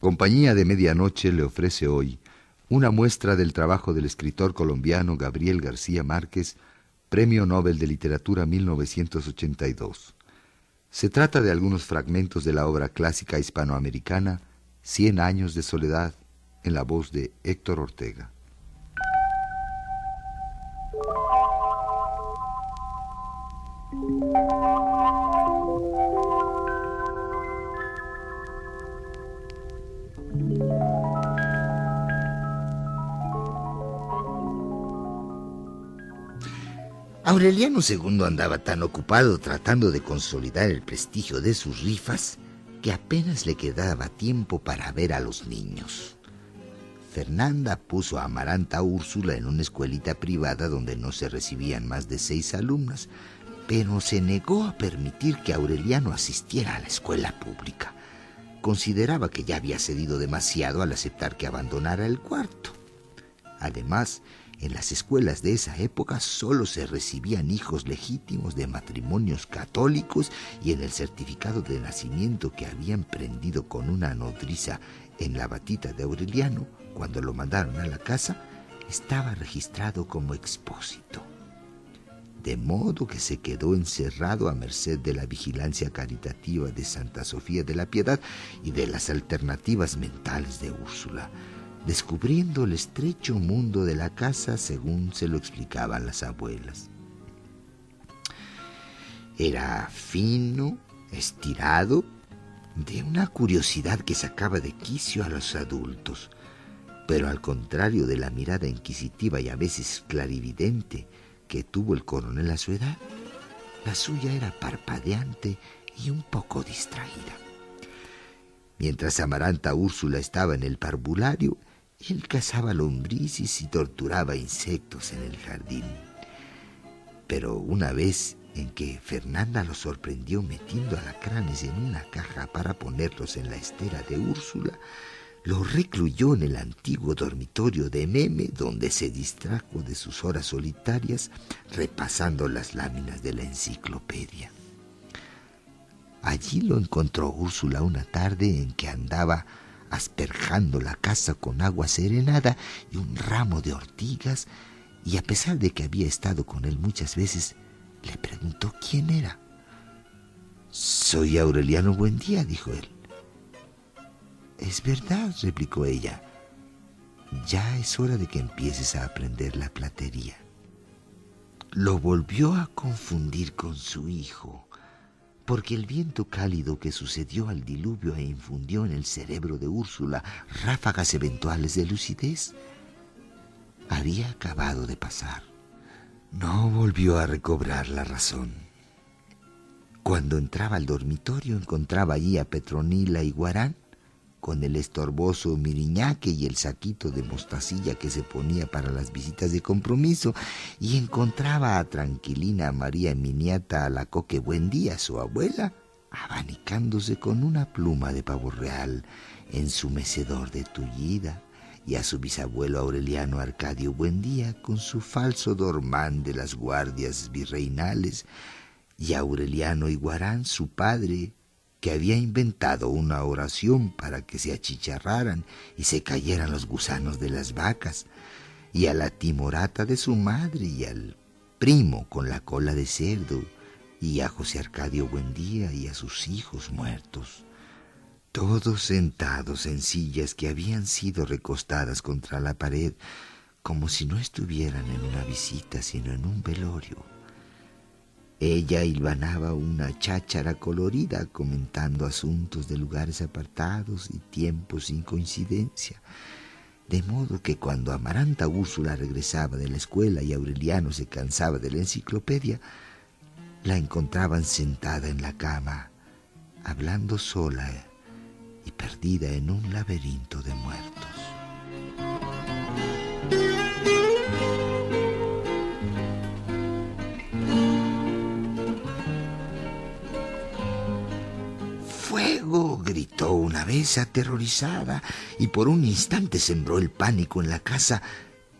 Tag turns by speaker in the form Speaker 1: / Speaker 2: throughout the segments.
Speaker 1: Compañía de Medianoche le ofrece hoy una muestra del trabajo del escritor colombiano Gabriel García Márquez, Premio Nobel de Literatura 1982. Se trata de algunos fragmentos de la obra clásica hispanoamericana Cien años de soledad, en la voz de Héctor Ortega.
Speaker 2: Aureliano II andaba tan ocupado tratando de consolidar el prestigio de sus rifas que apenas le quedaba tiempo para ver a los niños. Fernanda puso a Amaranta Úrsula en una escuelita privada donde no se recibían más de seis alumnas, pero se negó a permitir que Aureliano asistiera a la escuela pública. Consideraba que ya había cedido demasiado al aceptar que abandonara el cuarto. Además, en las escuelas de esa época solo se recibían hijos legítimos de matrimonios católicos y en el certificado de nacimiento que habían prendido con una nodriza en la batita de Aureliano, cuando lo mandaron a la casa, estaba registrado como expósito. De modo que se quedó encerrado a merced de la vigilancia caritativa de Santa Sofía de la Piedad y de las alternativas mentales de Úrsula descubriendo el estrecho mundo de la casa según se lo explicaban las abuelas. Era fino, estirado, de una curiosidad que sacaba de quicio a los adultos, pero al contrario de la mirada inquisitiva y a veces clarividente que tuvo el coronel a su edad, la suya era parpadeante y un poco distraída. Mientras Amaranta Úrsula estaba en el parvulario, él cazaba lombrices y torturaba insectos en el jardín. Pero una vez en que Fernanda lo sorprendió metiendo alacranes en una caja para ponerlos en la estera de Úrsula, lo recluyó en el antiguo dormitorio de Meme, donde se distrajo de sus horas solitarias repasando las láminas de la enciclopedia. Allí lo encontró Úrsula una tarde en que andaba asperjando la casa con agua serenada y un ramo de ortigas, y a pesar de que había estado con él muchas veces, le preguntó quién era. Soy Aureliano Buendía, dijo él. Es verdad, replicó ella. Ya es hora de que empieces a aprender la platería. Lo volvió a confundir con su hijo porque el viento cálido que sucedió al diluvio e infundió en el cerebro de Úrsula ráfagas eventuales de lucidez, había acabado de pasar. No volvió a recobrar la razón. Cuando entraba al dormitorio encontraba allí a Petronila y Guarán con el estorboso miriñaque y el saquito de mostacilla que se ponía para las visitas de compromiso, y encontraba a Tranquilina María Miniata a la coque buen día, su abuela, abanicándose con una pluma de pavo real en su mecedor de tullida, y a su bisabuelo Aureliano Arcadio Buendía con su falso dormán de las guardias virreinales, y Aureliano Iguarán, su padre, que había inventado una oración para que se achicharraran y se cayeran los gusanos de las vacas, y a la timorata de su madre y al primo con la cola de cerdo, y a José Arcadio Buendía y a sus hijos muertos, todos sentados en sillas que habían sido recostadas contra la pared, como si no estuvieran en una visita, sino en un velorio. Ella hilvanaba una cháchara colorida comentando asuntos de lugares apartados y tiempos sin coincidencia. De modo que cuando Amaranta Úrsula regresaba de la escuela y Aureliano se cansaba de la enciclopedia, la encontraban sentada en la cama, hablando sola y perdida en un laberinto de muertos. Gritó una vez aterrorizada y por un instante sembró el pánico en la casa,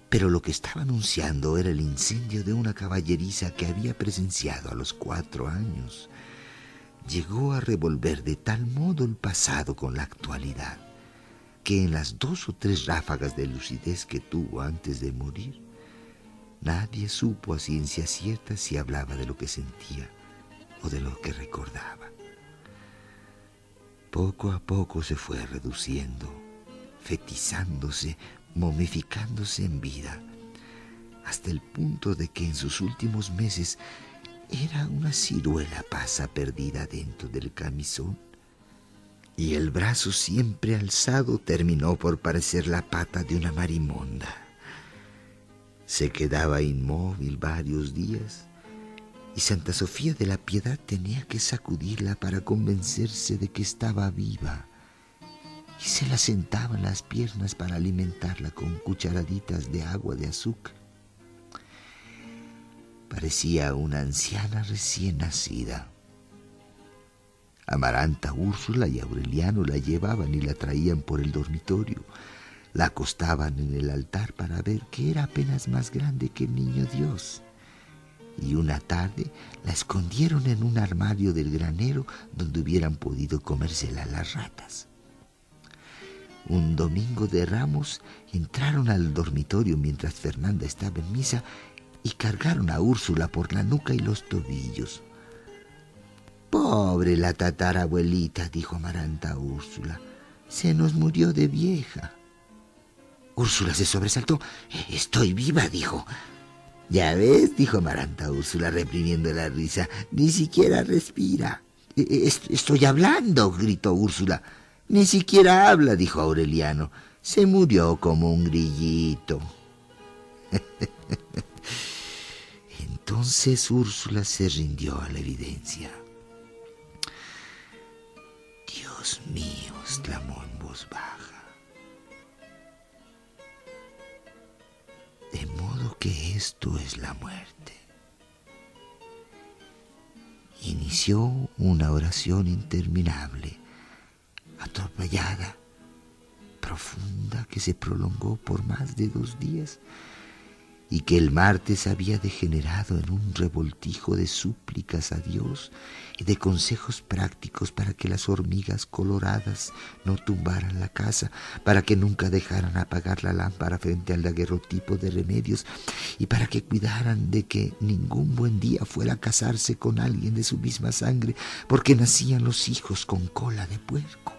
Speaker 2: pero lo que estaba anunciando era el incendio de una caballeriza que había presenciado a los cuatro años. Llegó a revolver de tal modo el pasado con la actualidad. que en las dos o tres ráfagas de lucidez que tuvo antes de morir, nadie supo a ciencia cierta si hablaba de lo que sentía o de lo que recordaba. Poco a poco se fue reduciendo, fetizándose, momificándose en vida, hasta el punto de que en sus últimos meses era una ciruela pasa perdida dentro del camisón y el brazo siempre alzado terminó por parecer la pata de una marimonda. Se quedaba inmóvil varios días y Santa Sofía de la Piedad tenía que sacudirla para convencerse de que estaba viva y se la sentaba en las piernas para alimentarla con cucharaditas de agua de azúcar. Parecía una anciana recién nacida. Amaranta, Úrsula y Aureliano la llevaban y la traían por el dormitorio. La acostaban en el altar para ver que era apenas más grande que el niño Dios. Y una tarde la escondieron en un armario del granero donde hubieran podido comérsela las ratas. Un domingo de ramos entraron al dormitorio mientras Fernanda estaba en misa y cargaron a Úrsula por la nuca y los tobillos. Pobre la tatarabuelita, dijo Amaranta a Úrsula. Se nos murió de vieja. Úrsula se sobresaltó. Estoy viva, dijo. Ya ves, dijo Amaranta Úrsula, reprimiendo la risa. Ni siquiera respira. E, e, estoy hablando, gritó Úrsula. Ni siquiera habla, dijo Aureliano. Se murió como un grillito. Entonces Úrsula se rindió a la evidencia. Dios mío, exclamó en voz baja. De modo que esto es la muerte. Inició una oración interminable, atropellada, profunda, que se prolongó por más de dos días y que el martes había degenerado en un revoltijo de súplicas a Dios y de consejos prácticos para que las hormigas coloradas no tumbaran la casa, para que nunca dejaran apagar la lámpara frente al daguerrotipo de remedios y para que cuidaran de que ningún buen día fuera a casarse con alguien de su misma sangre, porque nacían los hijos con cola de puerco.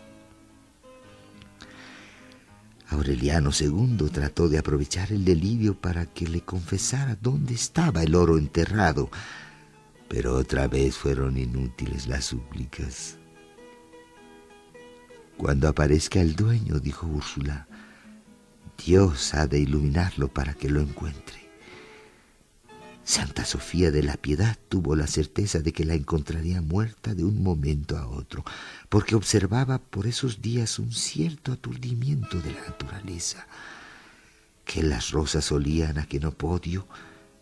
Speaker 2: Aureliano II trató de aprovechar el delirio para que le confesara dónde estaba el oro enterrado, pero otra vez fueron inútiles las súplicas. Cuando aparezca el dueño, dijo Úrsula, Dios ha de iluminarlo para que lo encuentre. Santa Sofía de la Piedad tuvo la certeza de que la encontraría muerta de un momento a otro, porque observaba por esos días un cierto aturdimiento de la naturaleza, que las rosas olían a que no podio,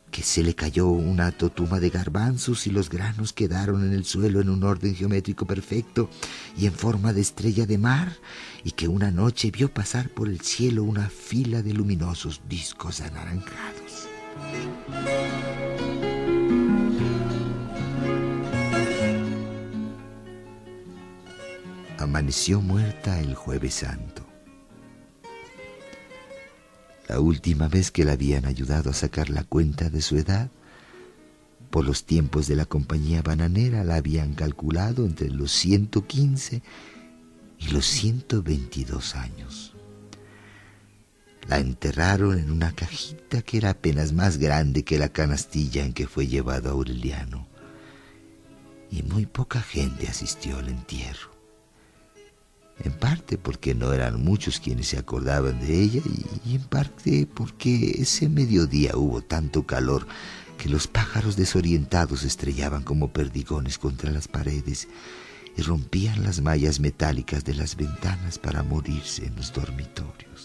Speaker 2: que se le cayó una totuma de garbanzos y los granos quedaron en el suelo en un orden geométrico perfecto y en forma de estrella de mar, y que una noche vio pasar por el cielo una fila de luminosos discos anaranjados. Amaneció muerta el jueves santo. La última vez que la habían ayudado a sacar la cuenta de su edad, por los tiempos de la compañía bananera la habían calculado entre los 115 y los 122 años. La enterraron en una cajita que era apenas más grande que la canastilla en que fue llevado Aureliano. Y muy poca gente asistió al entierro. En parte porque no eran muchos quienes se acordaban de ella y, en parte porque ese mediodía hubo tanto calor que los pájaros desorientados estrellaban como perdigones contra las paredes y rompían las mallas metálicas de las ventanas para morirse en los dormitorios.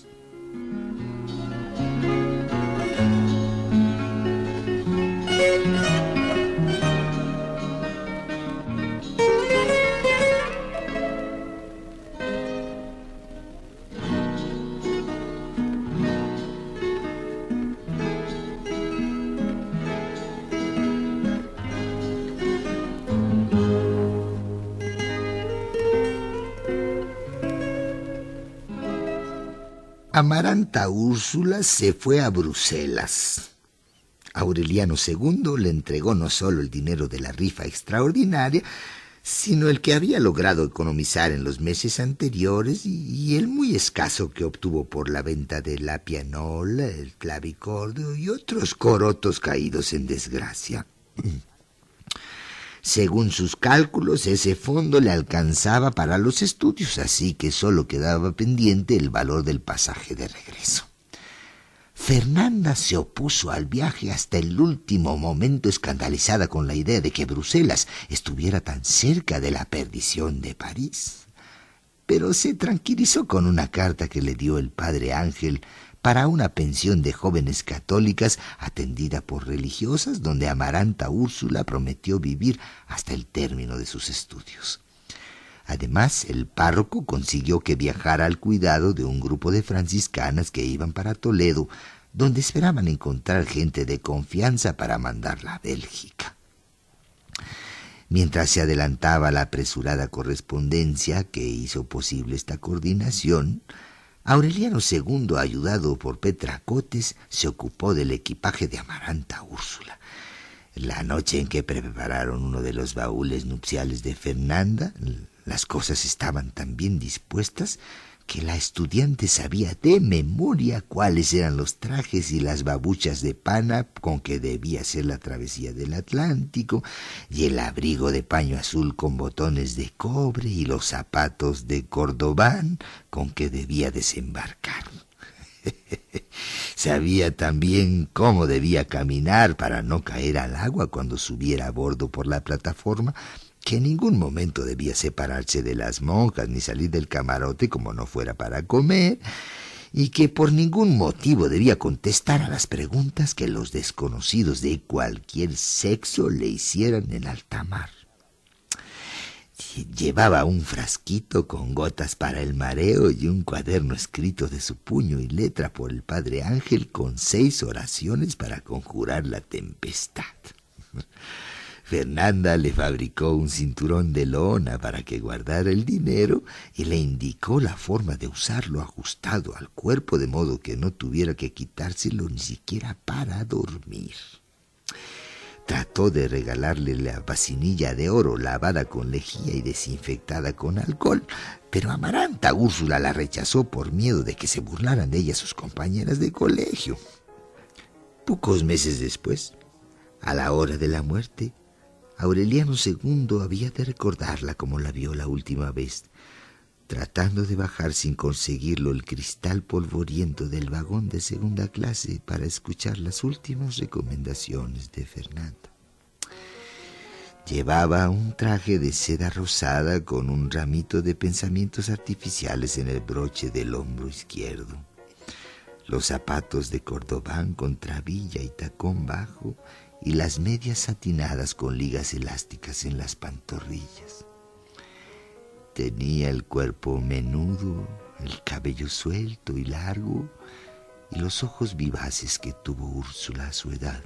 Speaker 2: Amaranta Úrsula se fue a Bruselas. Aureliano II le entregó no solo el dinero de la rifa extraordinaria, sino el que había logrado economizar en los meses anteriores y, el muy escaso que obtuvo por la venta de la pianola, el clavicordio y otros corotos caídos en desgracia. Según sus cálculos, ese fondo le alcanzaba para los estudios, así que solo quedaba pendiente el valor del pasaje de regreso. Fernanda se opuso al viaje hasta el último momento escandalizada con la idea de que Bruselas estuviera tan cerca de la perdición de París. Pero se tranquilizó con una carta que le dio el padre Ángel para una pensión de jóvenes católicas atendida por religiosas donde Amaranta Úrsula prometió vivir hasta el término de sus estudios. Además, el párroco consiguió que viajara al cuidado de un grupo de franciscanas que iban para Toledo, donde esperaban encontrar gente de confianza para mandarla a Bélgica. Mientras se adelantaba la apresurada correspondencia que hizo posible esta coordinación, Aureliano II, ayudado por Petracotes, se ocupó del equipaje de Amaranta Úrsula. La noche en que prepararon uno de los baúles nupciales de Fernanda, las cosas estaban tan bien dispuestas que la estudiante sabía de memoria cuáles eran los trajes y las babuchas de pana con que debía hacer la travesía del Atlántico, y el abrigo de paño azul con botones de cobre y los zapatos de cordobán con que debía desembarcar. Sabía también cómo debía caminar para no caer al agua cuando subiera a bordo por la plataforma que en ningún momento debía separarse de las monjas ni salir del camarote como no fuera para comer, y que por ningún motivo debía contestar a las preguntas que los desconocidos de cualquier sexo le hicieran en alta mar. Llevaba un frasquito con gotas para el mareo y un cuaderno escrito de su puño y letra por el padre Ángel con seis oraciones para conjurar la tempestad. Fernanda le fabricó un cinturón de lona para que guardara el dinero y le indicó la forma de usarlo ajustado al cuerpo de modo que no tuviera que quitárselo ni siquiera para dormir. Trató de regalarle la vacinilla de oro lavada con lejía y desinfectada con alcohol, pero Amaranta Úrsula la rechazó por miedo de que se burlaran de ella sus compañeras de colegio. Pocos meses después, a la hora de la muerte, Aureliano II había de recordarla como la vio la última vez, tratando de bajar sin conseguirlo el cristal polvoriento del vagón de segunda clase para escuchar las últimas recomendaciones de Fernanda. Llevaba un traje de seda rosada con un ramito de pensamientos artificiales en el broche del hombro izquierdo. Los zapatos de cordobán con trabilla y tacón bajo y las medias satinadas con ligas elásticas en las pantorrillas. Tenía el cuerpo menudo, el cabello suelto y largo, y los ojos vivaces que tuvo Úrsula a su edad,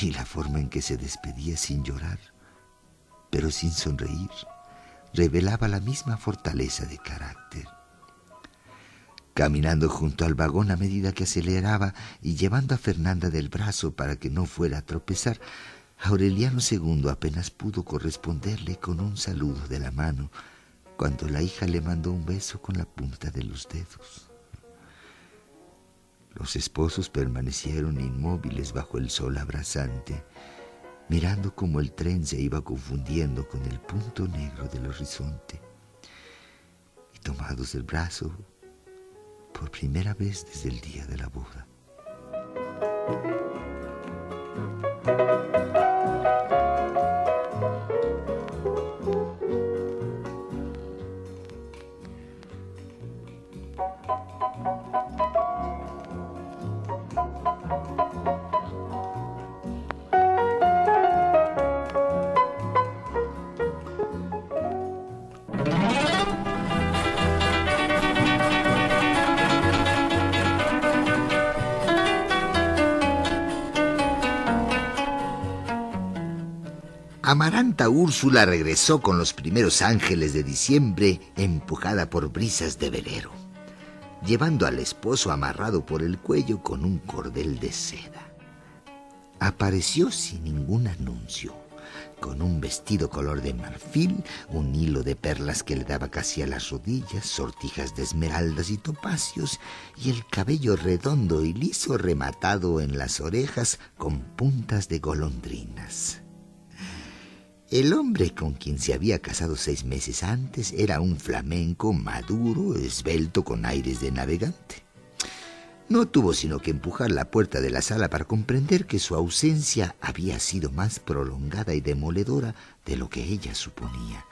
Speaker 2: y la forma en que se despedía sin llorar, pero sin sonreír, revelaba la misma fortaleza de carácter caminando junto al vagón a medida que aceleraba y llevando a Fernanda del brazo para que no fuera a tropezar, Aureliano II apenas pudo corresponderle con un saludo de la mano cuando la hija le mandó un beso con la punta de los dedos. Los esposos permanecieron inmóviles bajo el sol abrasante, mirando cómo el tren se iba confundiendo con el punto negro del horizonte. Y tomados del brazo, por primera vez desde el día de la boda. Amaranta Úrsula regresó con los primeros ángeles de diciembre empujada por brisas de velero. llevando al esposo amarrado por el cuello con un cordel de seda. Apareció sin ningún anuncio con un vestido color de marfil, un hilo de perlas que le daba casi a las rodillas, sortijas de esmeraldas y topacios, y el cabello redondo y liso rematado en las orejas con puntas de golondrinas. El hombre con quien se había casado seis meses antes era un flamenco maduro, esbelto, con aires de navegante. No tuvo sino que empujar la puerta de la sala para comprender que su ausencia había sido más prolongada y demoledora de lo que ella suponía.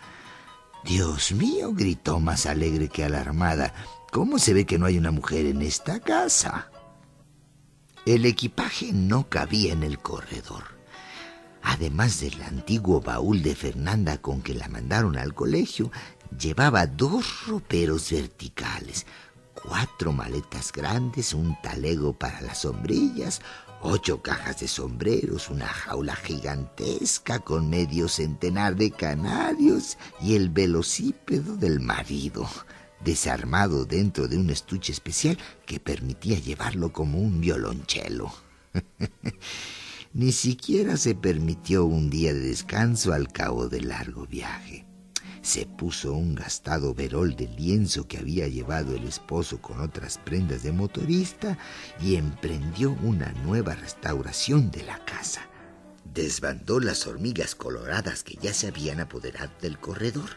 Speaker 2: Dios mío, gritó más alegre que alarmada. ¿Cómo se ve que no hay una mujer en esta casa? El equipaje no cabía en el corredor. Además del antiguo baúl de Fernanda con que la mandaron al colegio, llevaba dos roperos verticales, cuatro maletas grandes, un talego para las sombrillas, ocho cajas de sombreros, una jaula gigantesca con medio centenar de canarios y el velocípedo del marido, desarmado dentro de un estuche especial que permitía llevarlo como un violonchelo. Ni siquiera se permitió un día de descanso al cabo del largo viaje se puso un gastado verol de lienzo que había llevado el esposo con otras prendas de motorista y emprendió una nueva restauración de la casa. Desbandó las hormigas coloradas que ya se habían apoderado del corredor,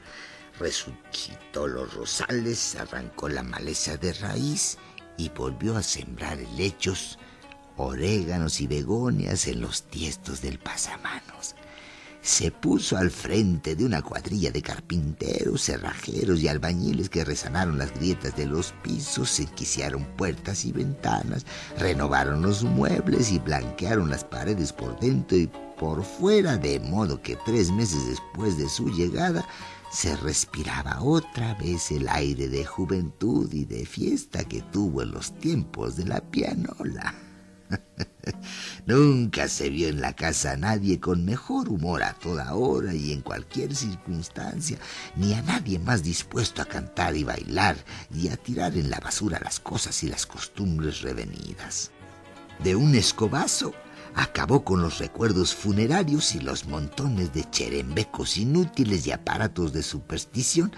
Speaker 2: resucitó los rosales, arrancó la maleza de raíz y volvió a sembrar helechos, oréganos y begonias en los tiestos del pasamanos se puso al frente de una cuadrilla de carpinteros, cerrajeros y albañiles que resanaron las grietas de los pisos, se enquiciaron puertas y ventanas, renovaron los muebles y blanquearon las paredes por dentro y por fuera, de modo que tres meses después de su llegada se respiraba otra vez el aire de juventud y de fiesta que tuvo en los tiempos de la pianola. Nunca se vio en la casa a nadie con mejor humor a toda hora y en cualquier circunstancia, ni a nadie más dispuesto a cantar y bailar y a tirar en la basura las cosas y las costumbres revenidas. De un escobazo acabó con los recuerdos funerarios y los montones de cherembecos inútiles y aparatos de superstición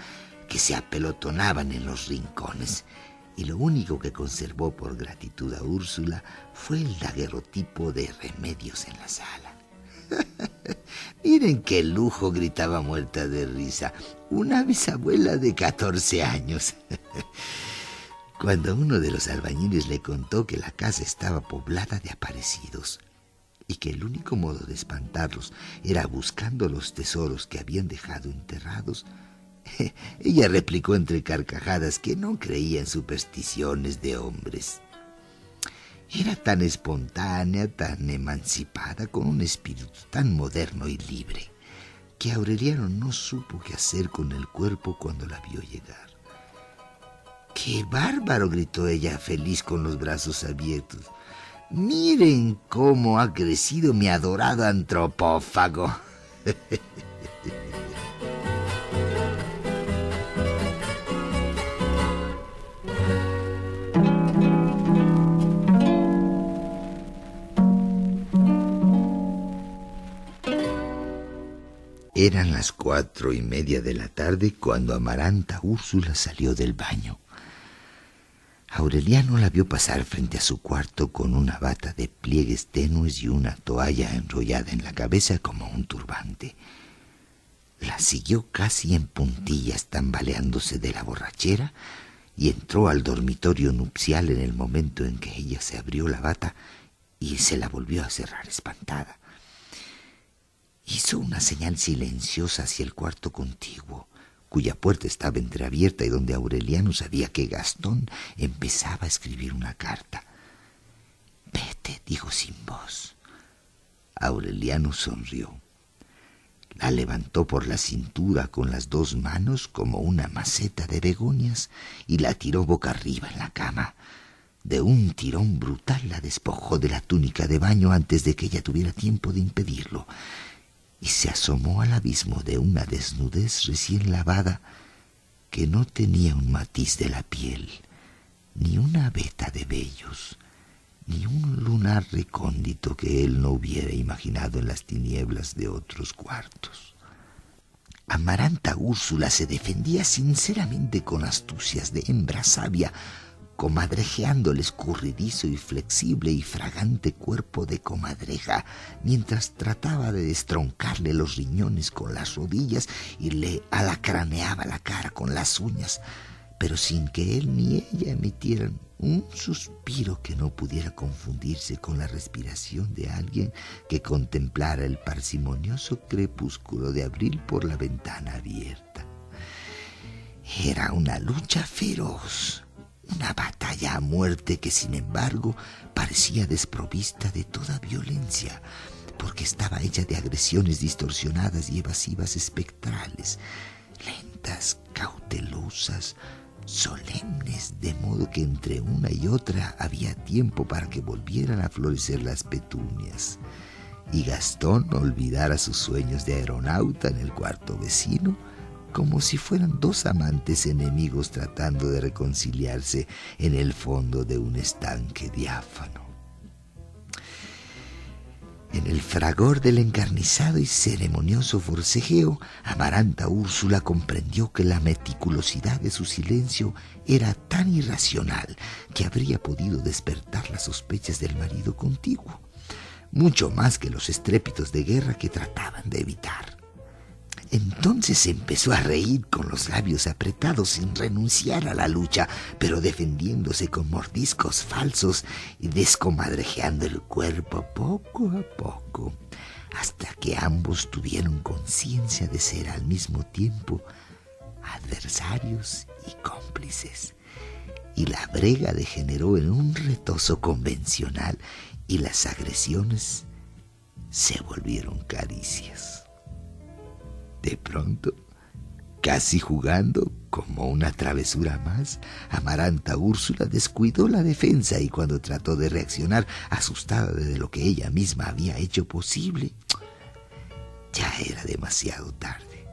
Speaker 2: que se apelotonaban en los rincones y lo único que conservó por gratitud a Úrsula fue el daguerrotipo de remedios en la sala. Miren qué lujo, gritaba muerta de risa. Una bisabuela de 14 años. Cuando uno de los albañiles le contó que la casa estaba poblada de aparecidos y que el único modo de espantarlos era buscando los tesoros que habían dejado enterrados, Ella replicó entre carcajadas que no creía en supersticiones de hombres. Era tan espontánea, tan emancipada, con un espíritu tan moderno y libre, que Aureliano no supo qué hacer con el cuerpo cuando la vio llegar. ¡Qué bárbaro! gritó ella, feliz con los brazos abiertos. Miren cómo ha crecido mi adorado antropófago. Eran las cuatro y media de la tarde cuando Amaranta Úrsula salió del baño. Aureliano la vio pasar frente a su cuarto con una bata de pliegues tenues y una toalla enrollada en la cabeza como un turbante. La siguió casi en puntillas, tambaleándose de la borrachera, y entró al dormitorio nupcial en el momento en que ella se abrió la bata y se la volvió a cerrar espantada. Hizo una señal silenciosa hacia el cuarto contiguo, cuya puerta estaba entreabierta y donde Aureliano sabía que Gastón empezaba a escribir una carta. Vete, dijo sin voz. Aureliano sonrió. La levantó por la cintura con las dos manos como una maceta de begonias y la tiró boca arriba en la cama. De un tirón brutal la despojó de la túnica de baño antes de que ella tuviera tiempo de impedirlo y se asomó al abismo de una desnudez recién lavada que no tenía un matiz de la piel, ni una veta de vellos, ni un lunar recóndito que él no hubiera imaginado en las tinieblas de otros cuartos. Amaranta Úrsula se defendía sinceramente con astucias de hembra sabia, comadrejeando el escurridizo y flexible y fragante cuerpo de comadreja, mientras trataba de destroncarle los riñones con las rodillas y le alacraneaba la cara con las uñas, pero sin que él ni ella emitieran un suspiro que no pudiera confundirse con la respiración de alguien que contemplara el parsimonioso crepúsculo de abril por la ventana abierta. Era una lucha feroz, una batalla a muerte que sin embargo parecía desprovista de toda violencia, porque estaba hecha de agresiones distorsionadas y evasivas espectrales, lentas, cautelosas, solemnes, de modo que entre una y otra había tiempo para que volvieran a florecer las petunias. Y Gastón olvidara sus sueños de aeronauta en el cuarto vecino, como si fueran dos amantes enemigos tratando de reconciliarse en el fondo de un estanque diáfano. En el fragor del encarnizado y ceremonioso forcejeo, Amaranta Úrsula comprendió que la meticulosidad de su silencio era tan irracional que habría podido despertar las sospechas del marido contiguo, mucho más que los estrépitos de guerra que trataban de evitar. Entonces empezó a reír con los labios apretados sin renunciar a la lucha, pero defendiéndose con mordiscos falsos y descomadrejeando el cuerpo poco a poco, hasta que ambos tuvieron conciencia de ser al mismo tiempo adversarios y cómplices. Y la brega degeneró en un retoso convencional y las agresiones se volvieron caricias. De pronto, casi jugando como una travesura más, Amaranta Úrsula descuidó la defensa y cuando trató de reaccionar, asustada de lo que ella misma había hecho posible, ya era demasiado tarde.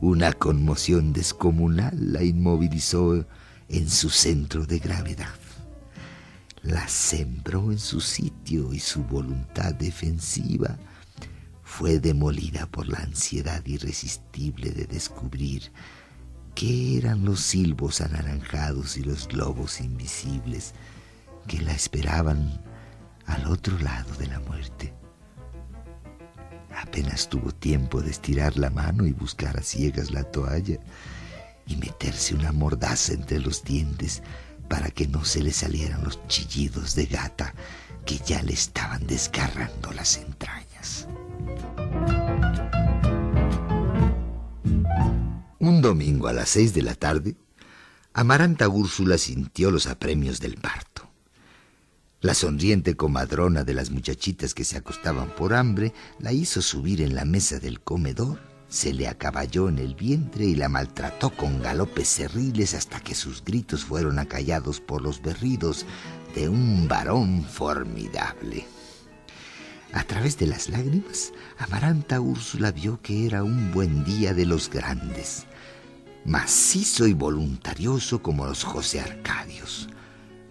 Speaker 2: Una conmoción descomunal la inmovilizó en su centro de gravedad. La sembró en su sitio y su voluntad defensiva fue demolida por la ansiedad irresistible de descubrir qué eran los silbos anaranjados y los globos invisibles que la esperaban al otro lado de la muerte. Apenas tuvo tiempo de estirar la mano y buscar a ciegas la toalla y meterse una mordaza entre los dientes para que no se le salieran los chillidos de gata que ya le estaban desgarrando las entrañas. Un domingo a las seis de la tarde, Amaranta Úrsula sintió los apremios del parto. La sonriente comadrona de las muchachitas que se acostaban por hambre la hizo subir en la mesa del comedor, se le acaballó en el vientre y la maltrató con galopes cerriles hasta que sus gritos fueron acallados por los berridos de un varón formidable. A través de las lágrimas, Amaranta Úrsula vio que era un buen día de los grandes, macizo y voluntarioso como los José Arcadios,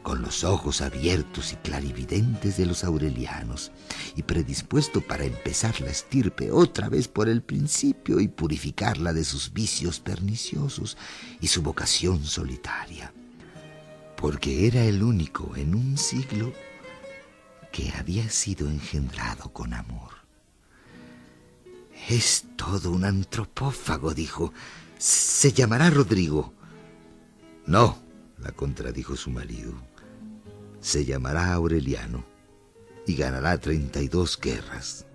Speaker 2: con los ojos abiertos y clarividentes de los aurelianos, y predispuesto para empezar la estirpe otra vez por el principio y purificarla de sus vicios perniciosos y su vocación solitaria, porque era el único en un siglo que había sido engendrado con amor. Es todo un antropófago, dijo. Se llamará Rodrigo. No, la contradijo su marido. Se llamará Aureliano y ganará treinta y dos guerras.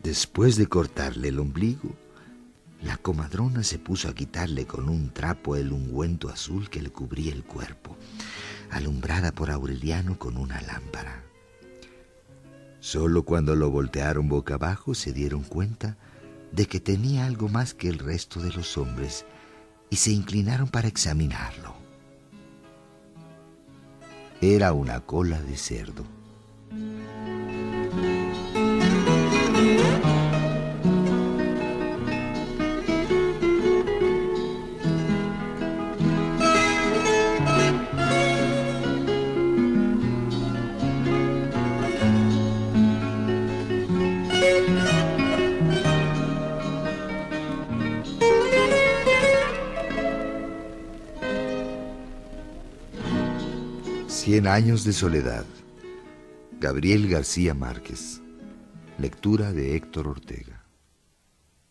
Speaker 2: Después de cortarle el ombligo, la comadrona se puso a quitarle con un trapo el ungüento azul que le cubría el cuerpo, alumbrada por Aureliano con una lámpara. Solo cuando lo voltearon boca abajo se dieron cuenta de que tenía algo más que el resto de los hombres y se inclinaron para examinarlo. Era una cola de cerdo.
Speaker 1: Cien años de soledad. Gabriel García Márquez. Lectura de Héctor Ortega.